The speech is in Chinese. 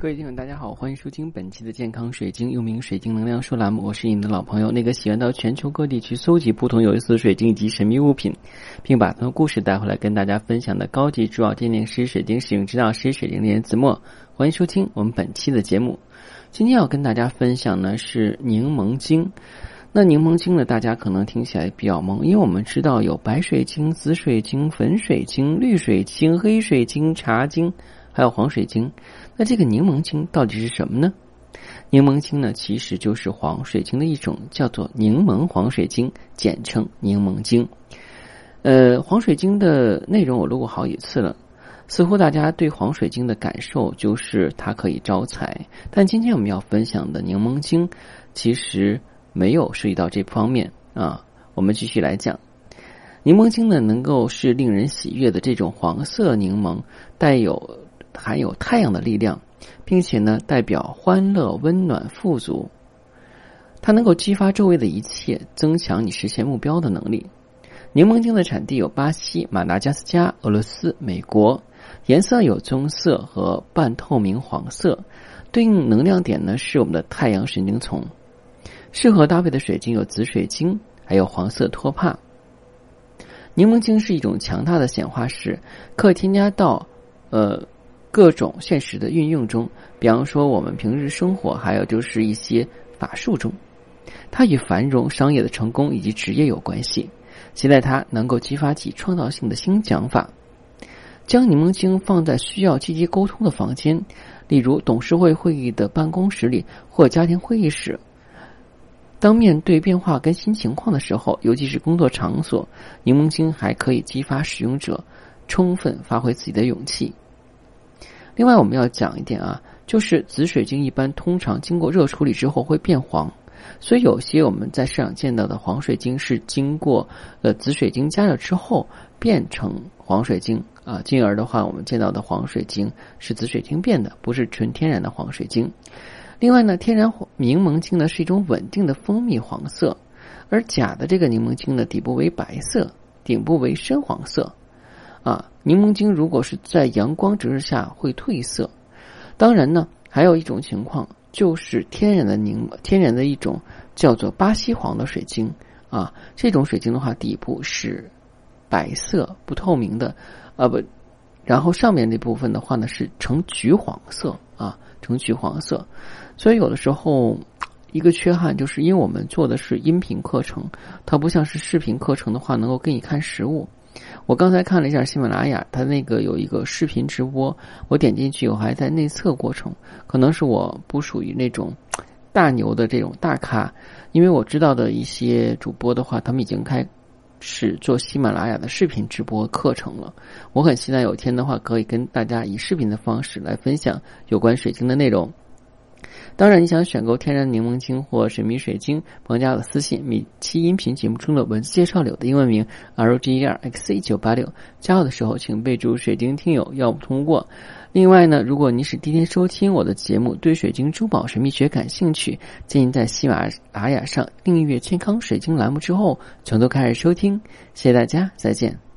各位听众，大家好，欢迎收听本期的健康水晶，又名水晶能量说栏目。我是你的老朋友，那个喜欢到全球各地去搜集不同有意思的水晶以及神秘物品，并把它们故事带回来跟大家分享的高级珠宝鉴定师、水晶使用指导师、水晶炼子墨。欢迎收听我们本期的节目。今天要跟大家分享呢是柠檬晶。那柠檬晶呢，大家可能听起来比较懵，因为我们知道有白水晶、紫水晶、粉水晶、绿水晶、黑水晶、茶晶，还有黄水晶。那这个柠檬晶到底是什么呢？柠檬晶呢，其实就是黄水晶的一种，叫做柠檬黄水晶，简称柠檬晶。呃，黄水晶的内容我录过好几次了，似乎大家对黄水晶的感受就是它可以招财，但今天我们要分享的柠檬晶其实没有涉及到这方面啊。我们继续来讲，柠檬晶呢，能够是令人喜悦的这种黄色柠檬，带有。含有太阳的力量，并且呢，代表欢乐、温暖、富足。它能够激发周围的一切，增强你实现目标的能力。柠檬精的产地有巴西、马达加斯加、俄罗斯、美国，颜色有棕色和半透明黄色，对应能量点呢是我们的太阳神经丛。适合搭配的水晶有紫水晶，还有黄色托帕。柠檬精是一种强大的显化石，可添加到呃。各种现实的运用中，比方说我们平日生活，还有就是一些法术中，它与繁荣、商业的成功以及职业有关系。期待它能够激发起创造性的新讲法。将柠檬精放在需要积极沟通的房间，例如董事会会议的办公室里或家庭会议室。当面对变化跟新情况的时候，尤其是工作场所，柠檬精还可以激发使用者充分发挥自己的勇气。另外，我们要讲一点啊，就是紫水晶一般通常经过热处理之后会变黄，所以有些我们在市场见到的黄水晶是经过呃紫水晶加热之后变成黄水晶啊，进而的话，我们见到的黄水晶是紫水晶变的，不是纯天然的黄水晶。另外呢，天然柠檬晶呢是一种稳定的蜂蜜黄色，而假的这个柠檬晶呢底部为白色，顶部为深黄色。啊，柠檬精如果是在阳光直射下会褪色。当然呢，还有一种情况就是天然的柠天然的一种叫做巴西黄的水晶啊，这种水晶的话底部是白色不透明的，啊不，然后上面那部分的话呢是呈橘黄色啊，呈橘黄色。所以有的时候一个缺憾就是因为我们做的是音频课程，它不像是视频课程的话能够给你看实物。我刚才看了一下喜马拉雅，它那个有一个视频直播，我点进去，我还在内测过程。可能是我不属于那种大牛的这种大咖，因为我知道的一些主播的话，他们已经开始做喜马拉雅的视频直播课程了。我很期待有一天的话，可以跟大家以视频的方式来分享有关水晶的内容。当然，你想选购天然柠檬精或神秘水晶，朋友加我私信，每期音频节目中的文字介绍里的英文名 R O G E R X C 九八六，加我的时候请备注“水晶听友”，要不通过。另外呢，如果你是第一天收听我的节目，对水晶珠宝神秘学感兴趣，建议在喜马拉雅上订阅“健康水晶”栏目之后，从头开始收听。谢谢大家，再见。